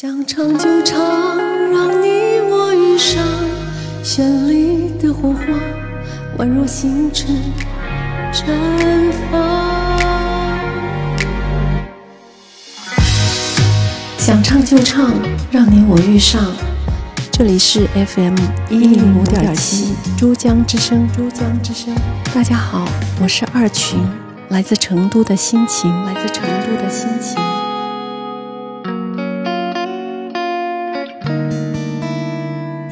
想唱就唱，让你我遇上，绚丽的火花，宛若星辰绽放。想唱就唱，让你我遇上。这里是 FM 一零五点七珠江之声，珠江之声。大家好，我是二群，来自成都的心情，来自成都的心情。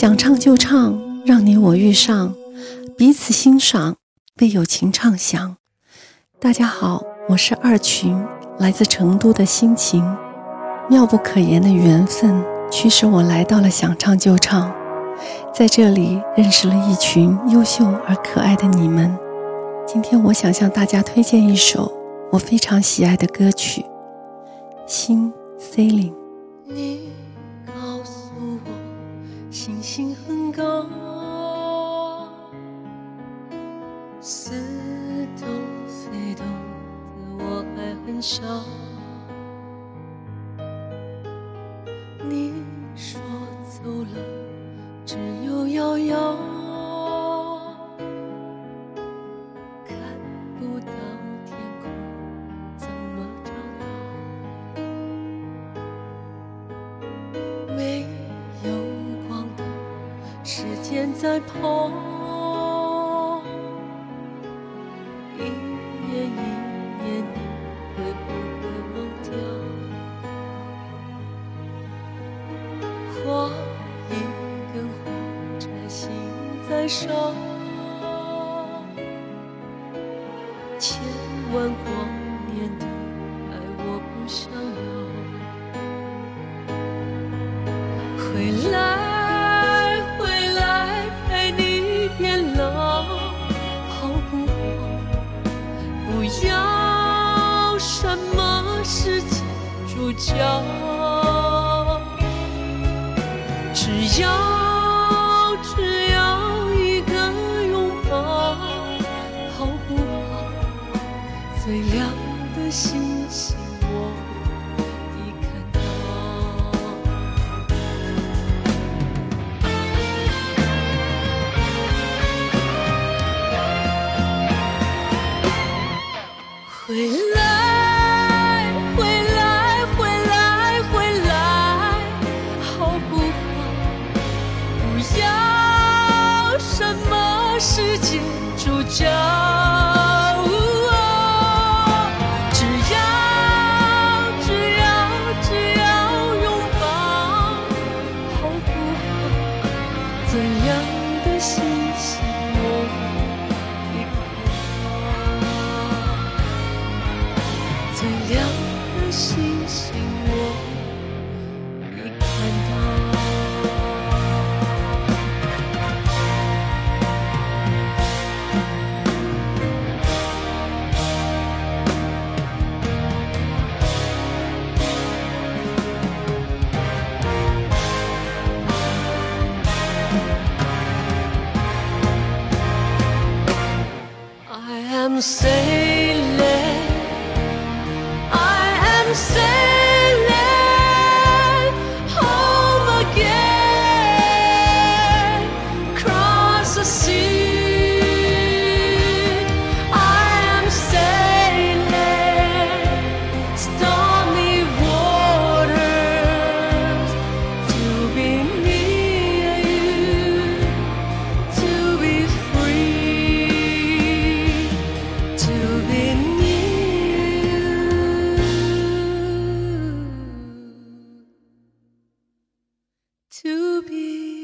想唱就唱，让你我遇上，彼此欣赏，为友情唱响。大家好，我是二群，来自成都的心情，妙不可言的缘分驱使我来到了想唱就唱。在这里认识了一群优秀而可爱的你们。今天我想向大家推荐一首我非常喜爱的歌曲《心 Sailing》。你，心很高，似懂非懂的我还很小。你说走了。在跑，一年一年，你会不会忘掉？花。在烧，千万光年的爱我不想要。回来，什么世界主角，只要。sei. be.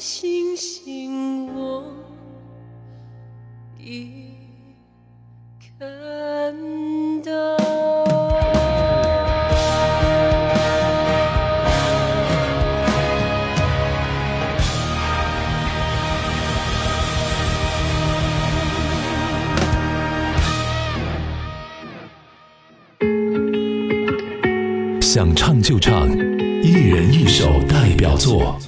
星星我已看到。想唱就唱，一人一首代表作。